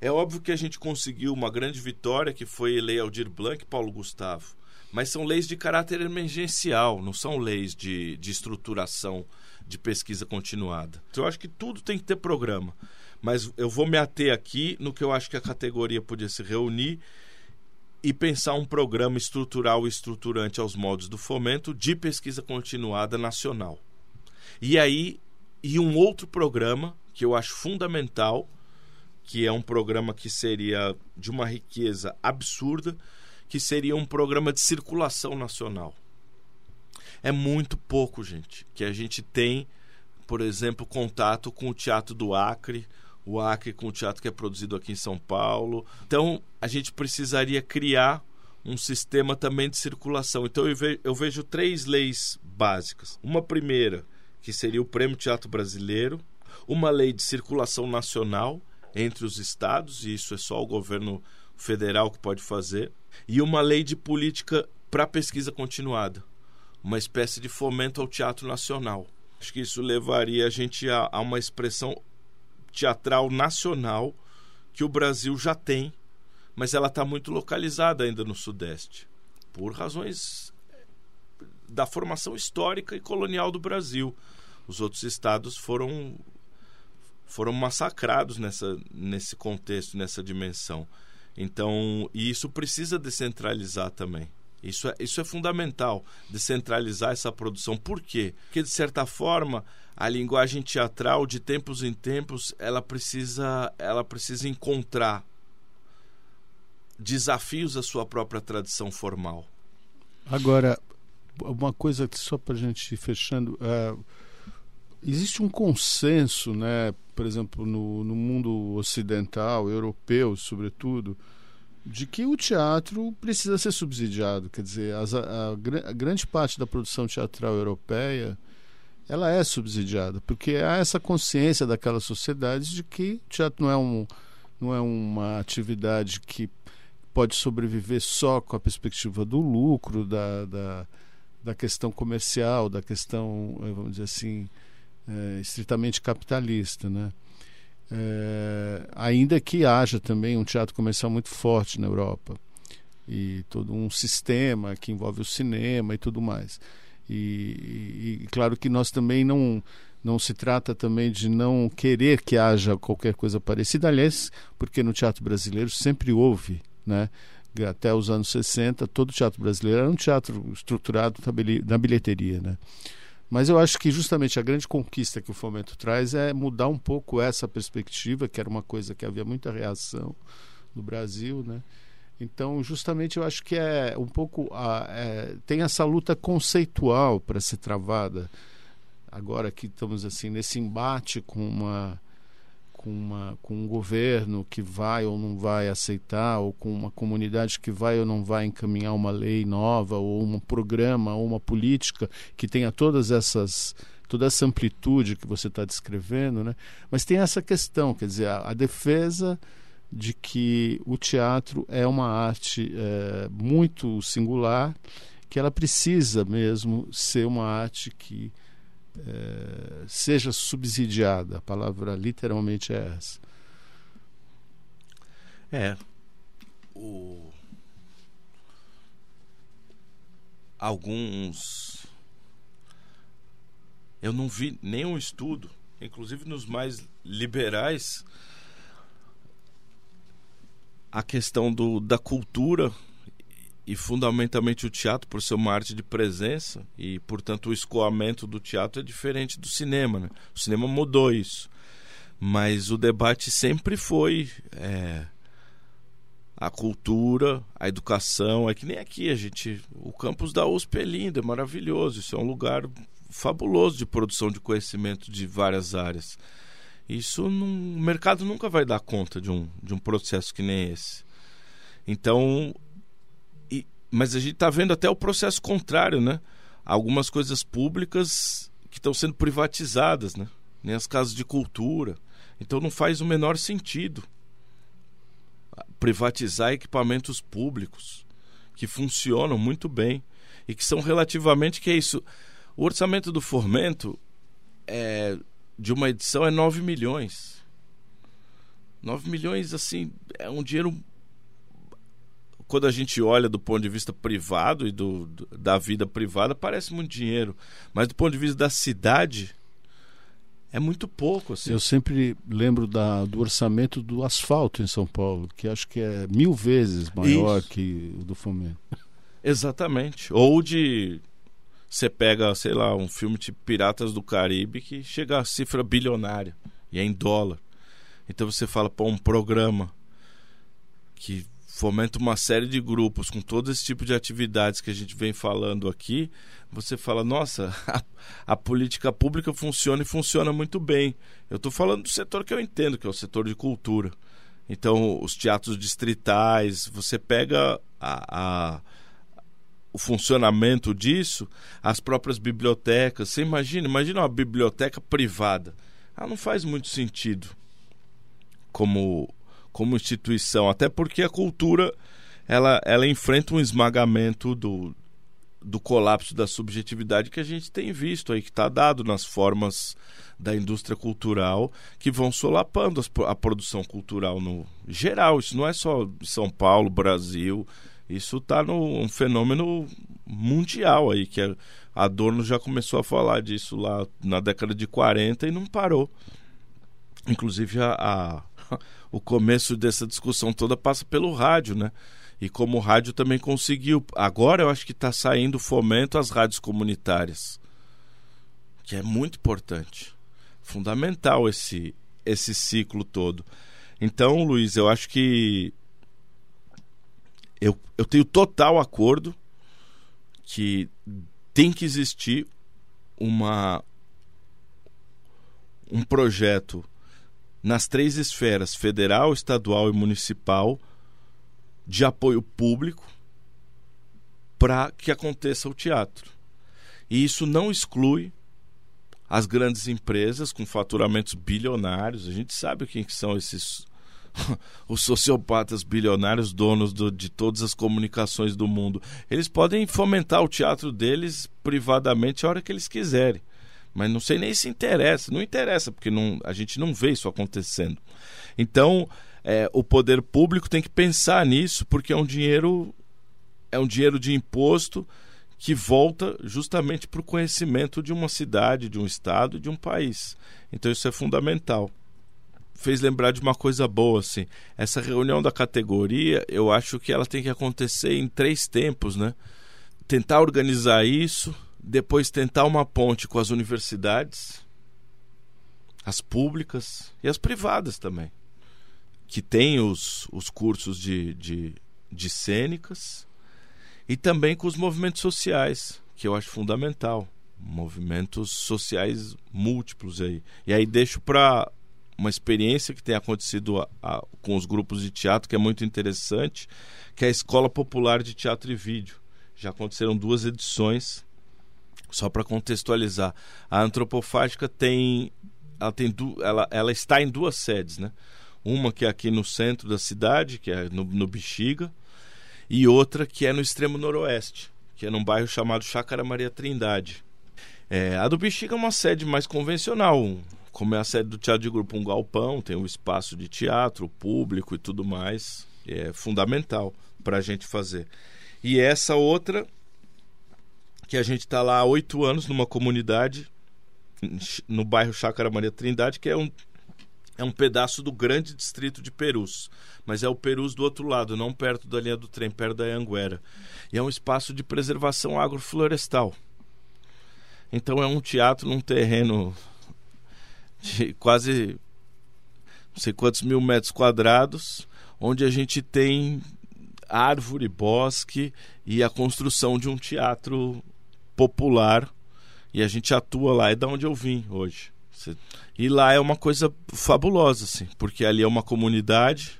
É óbvio que a gente conseguiu uma grande vitória, que foi Lei Aldir Blanc e Paulo Gustavo. Mas são leis de caráter emergencial, não são leis de, de estruturação de pesquisa continuada. Então, eu acho que tudo tem que ter programa. Mas eu vou me ater aqui no que eu acho que a categoria podia se reunir e pensar um programa estrutural e estruturante aos moldes do fomento de pesquisa continuada nacional. E aí, e um outro programa que eu acho fundamental, que é um programa que seria de uma riqueza absurda, que seria um programa de circulação nacional. É muito pouco, gente, que a gente tem, por exemplo, contato com o Teatro do Acre, o Acre com o teatro que é produzido aqui em São Paulo. Então, a gente precisaria criar um sistema também de circulação. Então, eu vejo, eu vejo três leis básicas. Uma primeira, que seria o Prêmio Teatro Brasileiro, uma lei de circulação nacional entre os estados, e isso é só o governo federal que pode fazer, e uma lei de política para pesquisa continuada uma espécie de fomento ao teatro nacional. Acho que isso levaria a gente a, a uma expressão teatral nacional que o Brasil já tem, mas ela está muito localizada ainda no Sudeste, por razões da formação histórica e colonial do Brasil. Os outros estados foram foram massacrados nessa, nesse contexto, nessa dimensão. Então, e isso precisa descentralizar também. Isso é, isso é fundamental, descentralizar essa produção. Por quê? Porque, de certa forma, a linguagem teatral, de tempos em tempos, ela precisa, ela precisa encontrar desafios à sua própria tradição formal. Agora, uma coisa só para a gente ir fechando. Uh, existe um consenso, né, por exemplo, no, no mundo ocidental, europeu, sobretudo, de que o teatro precisa ser subsidiado. Quer dizer, as, a, a, a, grande parte da produção teatral europeia ela é subsidiada, porque há essa consciência daquelas sociedades de que o teatro não é, um, não é uma atividade que pode sobreviver só com a perspectiva do lucro, da, da, da questão comercial, da questão, eh, vamos dizer assim, é, estritamente capitalista, né? É, ainda que haja também um teatro comercial muito forte na Europa e todo um sistema que envolve o cinema e tudo mais. E, e, claro que nós também não não se trata também de não querer que haja qualquer coisa parecida, aliás, porque no teatro brasileiro sempre houve, né? Até os anos 60, todo o teatro brasileiro era um teatro estruturado na bilheteria, né? Mas eu acho que justamente a grande conquista que o fomento traz é mudar um pouco essa perspectiva, que era uma coisa que havia muita reação no Brasil, né? Então, justamente, eu acho que é um pouco a, é, tem essa luta conceitual para ser travada. Agora que estamos assim nesse embate com uma com, uma, com um governo que vai ou não vai aceitar, ou com uma comunidade que vai ou não vai encaminhar uma lei nova, ou um programa, ou uma política que tenha todas essas toda essa amplitude que você está descrevendo, né? Mas tem essa questão, quer dizer, a, a defesa de que o teatro é uma arte é, muito singular, que ela precisa mesmo ser uma arte que é, seja subsidiada. A palavra literalmente é essa. É. O... Alguns eu não vi nenhum estudo, inclusive nos mais liberais, a questão do, da cultura e fundamentalmente o teatro por ser uma arte de presença e portanto o escoamento do teatro é diferente do cinema né? o cinema mudou isso. Mas o debate sempre foi é, a cultura a educação. É que nem aqui a gente o campus da USP é lindo é maravilhoso. Isso é um lugar fabuloso de produção de conhecimento de várias áreas. Isso não, o mercado nunca vai dar conta de um, de um processo que nem esse. Então mas a gente está vendo até o processo contrário, né? Algumas coisas públicas que estão sendo privatizadas, né? Nem as casas de cultura. Então não faz o menor sentido privatizar equipamentos públicos que funcionam muito bem e que são relativamente que é isso. O orçamento do Fomento é, de uma edição é 9 milhões. 9 milhões, assim, é um dinheiro quando a gente olha do ponto de vista privado e do, da vida privada, parece muito dinheiro. Mas do ponto de vista da cidade, é muito pouco. Assim. Eu sempre lembro da, do orçamento do asfalto em São Paulo, que acho que é mil vezes maior Isso. que o do Fomento. Exatamente. Ou de. Você pega, sei lá, um filme tipo Piratas do Caribe que chega a cifra bilionária e é em dólar. Então você fala, pô, um programa que fomenta uma série de grupos com todo esse tipo de atividades que a gente vem falando aqui, você fala, nossa, a, a política pública funciona e funciona muito bem. Eu estou falando do setor que eu entendo, que é o setor de cultura. Então, os teatros distritais, você pega a, a o funcionamento disso, as próprias bibliotecas. Você imagina, imagina uma biblioteca privada. Ela não faz muito sentido como como instituição, até porque a cultura ela, ela enfrenta um esmagamento do, do colapso da subjetividade que a gente tem visto aí, que está dado nas formas da indústria cultural que vão solapando a produção cultural no geral. Isso não é só São Paulo, Brasil, isso está um fenômeno mundial aí, que a Adorno já começou a falar disso lá na década de 40 e não parou. Inclusive a, a o começo dessa discussão toda passa pelo rádio, né? E como o rádio também conseguiu. Agora eu acho que está saindo fomento às rádios comunitárias, que é muito importante. Fundamental esse, esse ciclo todo. Então, Luiz, eu acho que eu, eu tenho total acordo que tem que existir uma um projeto nas três esferas federal, estadual e municipal de apoio público para que aconteça o teatro. E isso não exclui as grandes empresas com faturamentos bilionários. A gente sabe quem que são esses os sociopatas bilionários, donos do, de todas as comunicações do mundo. Eles podem fomentar o teatro deles privadamente a hora que eles quiserem. Mas não sei nem se interessa. Não interessa, porque não, a gente não vê isso acontecendo. Então, é, o poder público tem que pensar nisso, porque é um dinheiro, é um dinheiro de imposto que volta justamente para o conhecimento de uma cidade, de um estado, de um país. Então isso é fundamental. Fez lembrar de uma coisa boa, assim. Essa reunião da categoria, eu acho que ela tem que acontecer em três tempos, né? Tentar organizar isso, depois tentar uma ponte com as universidades, as públicas e as privadas também, que têm os, os cursos de, de, de cênicas, e também com os movimentos sociais, que eu acho fundamental. Movimentos sociais múltiplos aí. E aí deixo para uma experiência que tem acontecido a, a, com os grupos de teatro, que é muito interessante, que é a Escola Popular de Teatro e Vídeo. Já aconteceram duas edições só para contextualizar, a antropofágica tem ela tem du, ela, ela está em duas sedes, né? Uma que é aqui no centro da cidade, que é no, no Bexiga, e outra que é no extremo noroeste, que é num bairro chamado Chácara Maria Trindade. É, a do Bexiga é uma sede mais convencional, como é a sede do Teatro de Grupo Um Galpão, tem um espaço de teatro, público e tudo mais. É fundamental para a gente fazer. E essa outra que a gente está lá há oito anos numa comunidade no bairro Chácara Maria Trindade, que é um, é um pedaço do grande distrito de Perus. Mas é o Perus do outro lado, não perto da linha do trem, perto da Anguera. E é um espaço de preservação agroflorestal. Então é um teatro num terreno de quase não sei quantos mil metros quadrados, onde a gente tem árvore, bosque e a construção de um teatro popular. E a gente atua lá, é da onde eu vim hoje. E lá é uma coisa fabulosa, assim, porque ali é uma comunidade,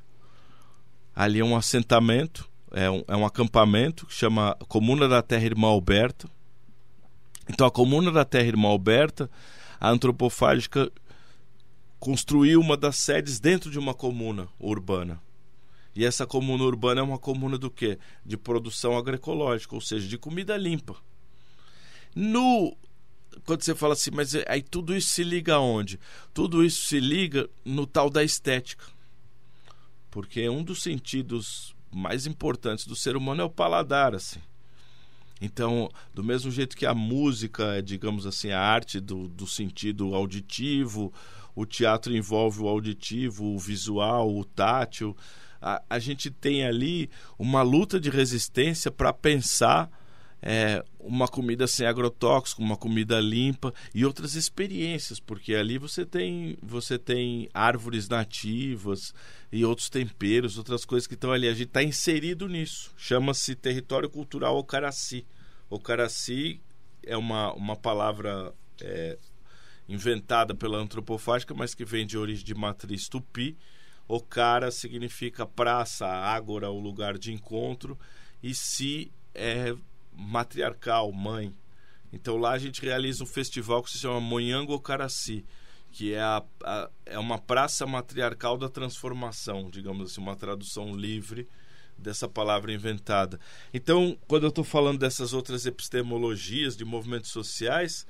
ali é um assentamento, é um, é um acampamento que chama Comuna da Terra Irmã Alberta. Então, a Comuna da Terra Irmã Alberta, a antropofágica construiu uma das sedes dentro de uma comuna urbana. E essa comuna urbana é uma comuna do quê? De produção agroecológica, ou seja, de comida limpa. No quando você fala assim, mas aí tudo isso se liga aonde? Tudo isso se liga no tal da estética. Porque um dos sentidos mais importantes do ser humano é o paladar, assim. Então, do mesmo jeito que a música é, digamos assim, a arte do, do sentido auditivo, o teatro envolve o auditivo, o visual, o tátil. A, a gente tem ali uma luta de resistência para pensar é, uma comida sem agrotóxico, uma comida limpa e outras experiências, porque ali você tem você tem árvores nativas e outros temperos, outras coisas que estão ali. A gente está inserido nisso. Chama-se território cultural Ocaraci. Ocaraci é uma, uma palavra é, inventada pela antropofágica, mas que vem de origem de matriz tupi. Ocara significa praça, ágora, o lugar de encontro, e si é matriarcal, mãe. Então lá a gente realiza um festival que se chama Monhango Ocaraci, que é, a, a, é uma praça matriarcal da transformação, digamos assim, uma tradução livre dessa palavra inventada. Então, quando eu estou falando dessas outras epistemologias de movimentos sociais,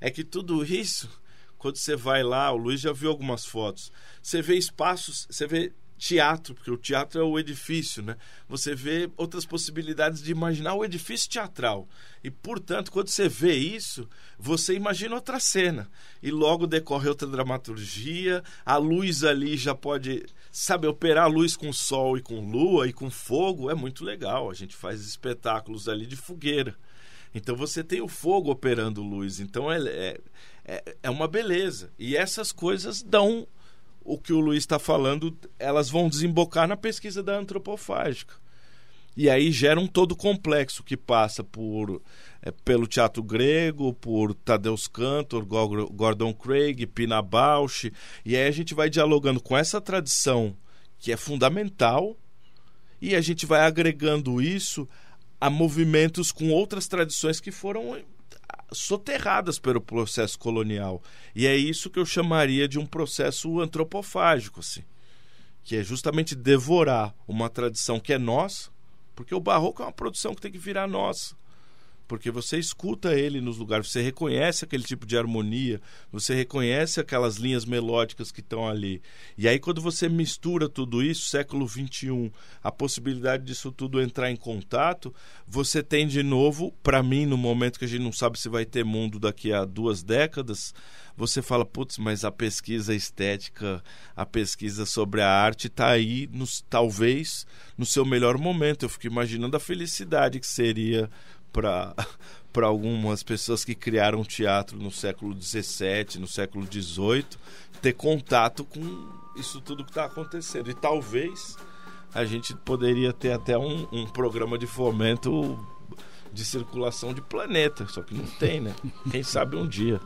é que tudo isso, quando você vai lá, o Luiz já viu algumas fotos, você vê espaços, você vê teatro, porque o teatro é o edifício, né? Você vê outras possibilidades de imaginar o edifício teatral. E, portanto, quando você vê isso, você imagina outra cena. E logo decorre outra dramaturgia, a luz ali já pode. Sabe, operar a luz com sol e com lua e com fogo é muito legal. A gente faz espetáculos ali de fogueira. Então você tem o fogo operando luz. Então é, é, é, é uma beleza. E essas coisas dão o que o Luiz está falando, elas vão desembocar na pesquisa da antropofágica. E aí gera um todo complexo que passa por é, pelo teatro grego, por Tadeusz Cantor, Gordon Craig, Pina Bausch, e aí a gente vai dialogando com essa tradição que é fundamental e a gente vai agregando isso a movimentos com outras tradições que foram soterradas pelo processo colonial. E é isso que eu chamaria de um processo antropofágico, assim, que é justamente devorar uma tradição que é nossa, porque o barroco é uma produção que tem que virar nossa porque você escuta ele nos lugares, você reconhece aquele tipo de harmonia, você reconhece aquelas linhas melódicas que estão ali. E aí, quando você mistura tudo isso, século XXI, a possibilidade disso tudo entrar em contato, você tem de novo, para mim, no momento que a gente não sabe se vai ter mundo daqui a duas décadas, você fala, putz, mas a pesquisa estética, a pesquisa sobre a arte está aí, nos, talvez, no seu melhor momento. Eu fico imaginando a felicidade que seria para para algumas pessoas que criaram teatro no século XVII, no século XVIII, ter contato com isso tudo que está acontecendo. E talvez a gente poderia ter até um, um programa de fomento de circulação de planeta, só que não tem, né? Quem sabe um dia.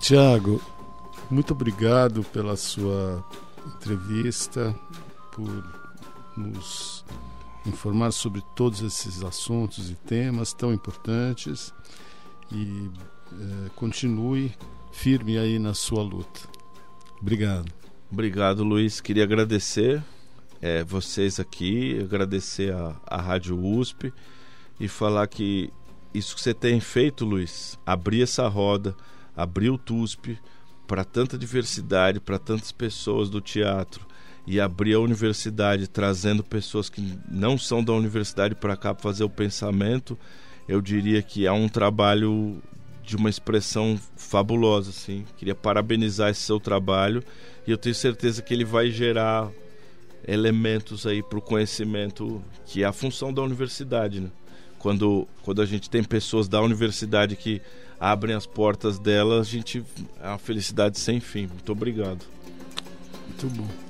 Tiago, muito obrigado pela sua entrevista, por nos informar sobre todos esses assuntos e temas tão importantes e é, continue firme aí na sua luta. Obrigado. Obrigado, Luiz. Queria agradecer é, vocês aqui, agradecer a, a Rádio USP e falar que isso que você tem feito, Luiz, abrir essa roda, abrir o TUSP para tanta diversidade, para tantas pessoas do teatro, e abrir a universidade trazendo pessoas que não são da universidade para cá para fazer o pensamento, eu diria que é um trabalho de uma expressão fabulosa, assim. Queria parabenizar esse seu trabalho e eu tenho certeza que ele vai gerar elementos aí para o conhecimento que é a função da universidade, né? Quando, quando a gente tem pessoas da universidade que abrem as portas dela, a gente é uma felicidade sem fim. Muito obrigado. Muito bom.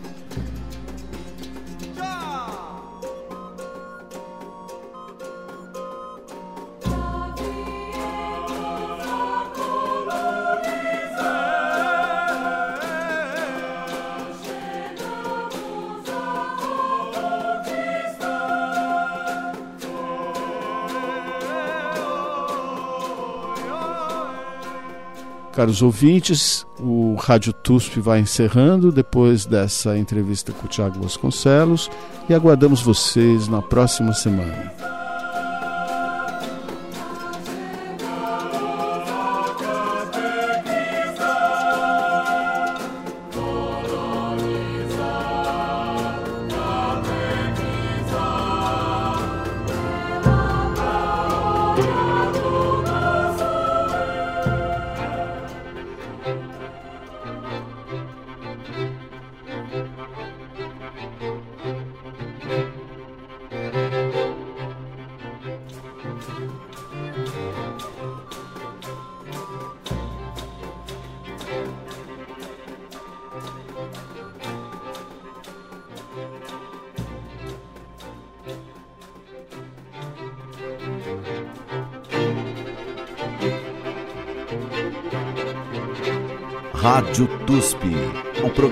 Caros ouvintes, o Rádio TUSP vai encerrando depois dessa entrevista com o Tiago Vasconcelos e aguardamos vocês na próxima semana.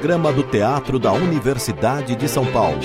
Programa do Teatro da Universidade de São Paulo.